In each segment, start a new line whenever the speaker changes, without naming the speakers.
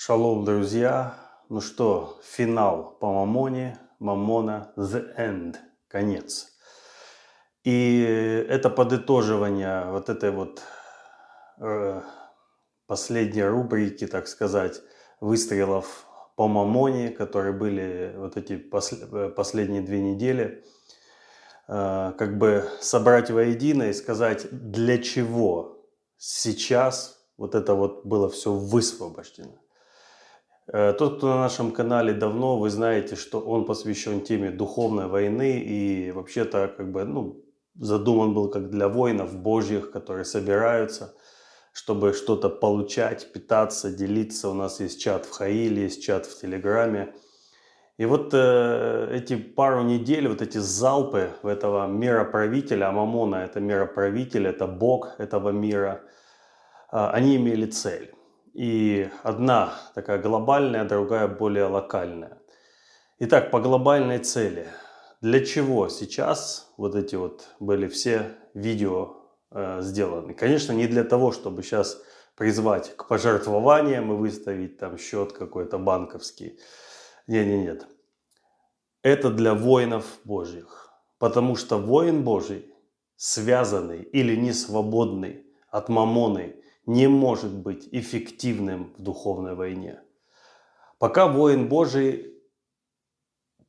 Шалом, друзья. Ну что, финал по Мамоне. Мамона The End. Конец. И это подытоживание вот этой вот э, последней рубрики, так сказать, выстрелов по Мамоне, которые были вот эти посл- э, последние две недели, э, как бы собрать воедино и сказать, для чего сейчас вот это вот было все высвобождено. Э, тот, кто на нашем канале давно, вы знаете, что он посвящен теме духовной войны и вообще-то как бы, ну, задуман был как для воинов божьих, которые собираются, чтобы что-то получать, питаться, делиться. У нас есть чат в Хаиле, есть чат в Телеграме. И вот э, эти пару недель, вот эти залпы этого мироправителя, а Мамона это мироправитель, это Бог этого мира, э, они имели цель. И одна такая глобальная, другая более локальная. Итак, по глобальной цели. Для чего сейчас вот эти вот были все видео э, сделаны? Конечно, не для того, чтобы сейчас призвать к пожертвованиям и выставить там счет какой-то банковский. Нет, нет, нет. Это для воинов Божьих. Потому что воин Божий, связанный или не свободный от мамоны не может быть эффективным в духовной войне. Пока воин Божий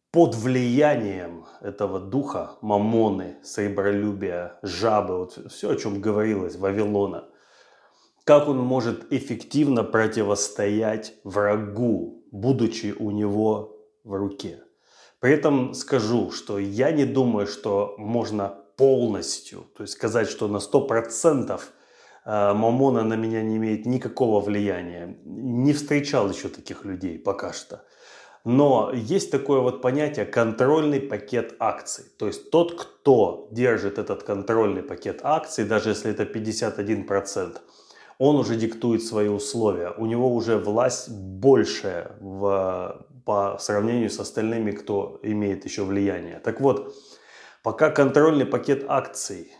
под влиянием этого духа, мамоны, сребролюбия, жабы, вот все, о чем говорилось, Вавилона, как он может эффективно противостоять врагу, будучи у него в руке. При этом скажу, что я не думаю, что можно полностью, то есть сказать, что на 100% а, Мамона на меня не имеет никакого влияния. Не встречал еще таких людей пока что. Но есть такое вот понятие контрольный пакет акций. То есть тот, кто держит этот контрольный пакет акций, даже если это 51%, он уже диктует свои условия. У него уже власть большая в, по сравнению с остальными, кто имеет еще влияние. Так вот, пока контрольный пакет акций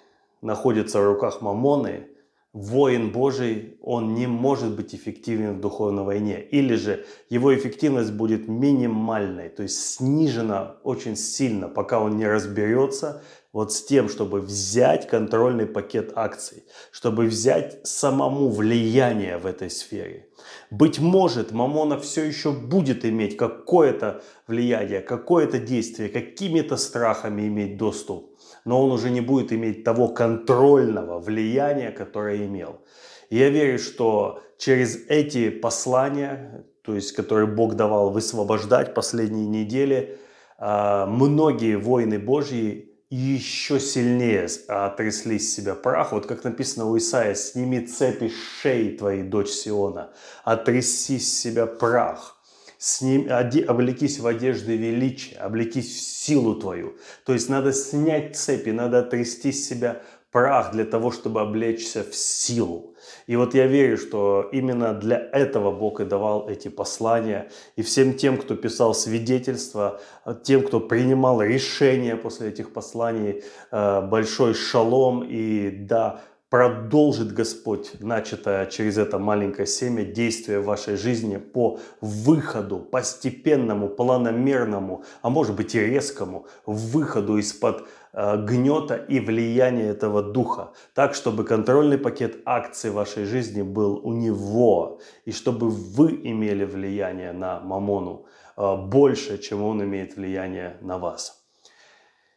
находится в руках Мамоны, воин Божий, он не может быть эффективен в духовной войне. Или же его эффективность будет минимальной, то есть снижена очень сильно, пока он не разберется вот с тем, чтобы взять контрольный пакет акций, чтобы взять самому влияние в этой сфере. Быть может, Мамона все еще будет иметь какое-то влияние, какое-то действие, какими-то страхами иметь доступ но он уже не будет иметь того контрольного влияния, которое имел. И я верю, что через эти послания, то есть которые Бог давал высвобождать последние недели, а, многие воины Божьи еще сильнее отрясли с себя прах. Вот как написано у Исаия, сними цепи шеи твоей, дочь Сиона, отряси с себя прах с ним, оде, облекись в одежды величия, облекись в силу твою. То есть надо снять цепи, надо отрясти с себя прах для того, чтобы облечься в силу. И вот я верю, что именно для этого Бог и давал эти послания. И всем тем, кто писал свидетельства, тем, кто принимал решения после этих посланий, э, большой шалом. И да, продолжит Господь начатое через это маленькое семя действие в вашей жизни по выходу, постепенному, планомерному, а может быть и резкому выходу из-под э, гнета и влияния этого духа, так, чтобы контрольный пакет акций вашей жизни был у него, и чтобы вы имели влияние на Мамону э, больше, чем он имеет влияние на вас.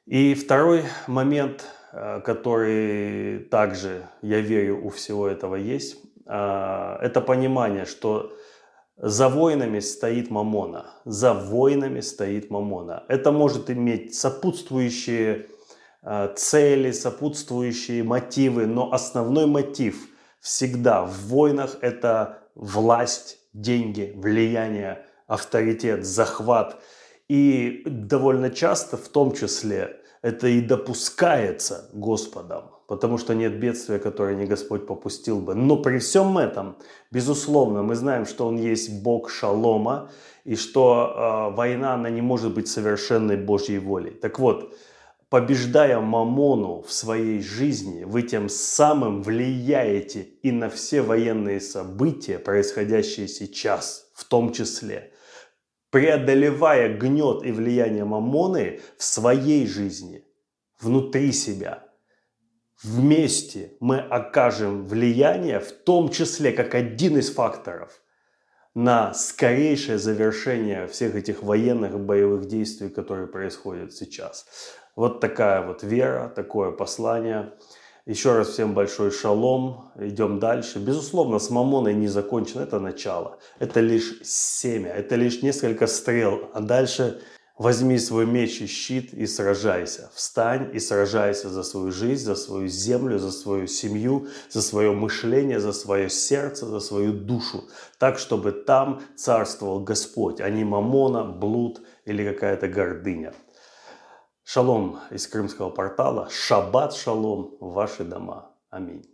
И второй момент – Э, который также, я верю, у всего этого есть, а, это понимание, что за войнами стоит мамона, за войнами стоит мамона. Это может иметь сопутствующие э, цели, сопутствующие мотивы, но основной мотив всегда в войнах это власть, деньги, влияние, авторитет, захват. И довольно часто, в том числе, это и допускается Господом, потому что нет бедствия, которое не Господь попустил бы. Но при всем этом, безусловно, мы знаем, что Он есть Бог шалома, и что э, война, она не может быть совершенной Божьей волей. Так вот, побеждая Мамону в своей жизни, вы тем самым влияете и на все военные события, происходящие сейчас, в том числе. Преодолевая гнет и влияние Мамоны в своей жизни, внутри себя, вместе мы окажем влияние, в том числе как один из факторов, на скорейшее завершение всех этих военных боевых действий, которые происходят сейчас. Вот такая вот вера, такое послание. Еще раз всем большой шалом. Идем дальше. Безусловно, с Мамоной не закончено. Это начало. Это лишь семя. Это лишь несколько стрел. А дальше возьми свой меч и щит и сражайся. Встань и сражайся за свою жизнь, за свою землю, за свою семью, за свое мышление, за свое сердце, за свою душу. Так, чтобы там царствовал Господь, а не Мамона, блуд или какая-то гордыня. Шалом из крымского портала. Шаббат шалом в ваши дома. Аминь.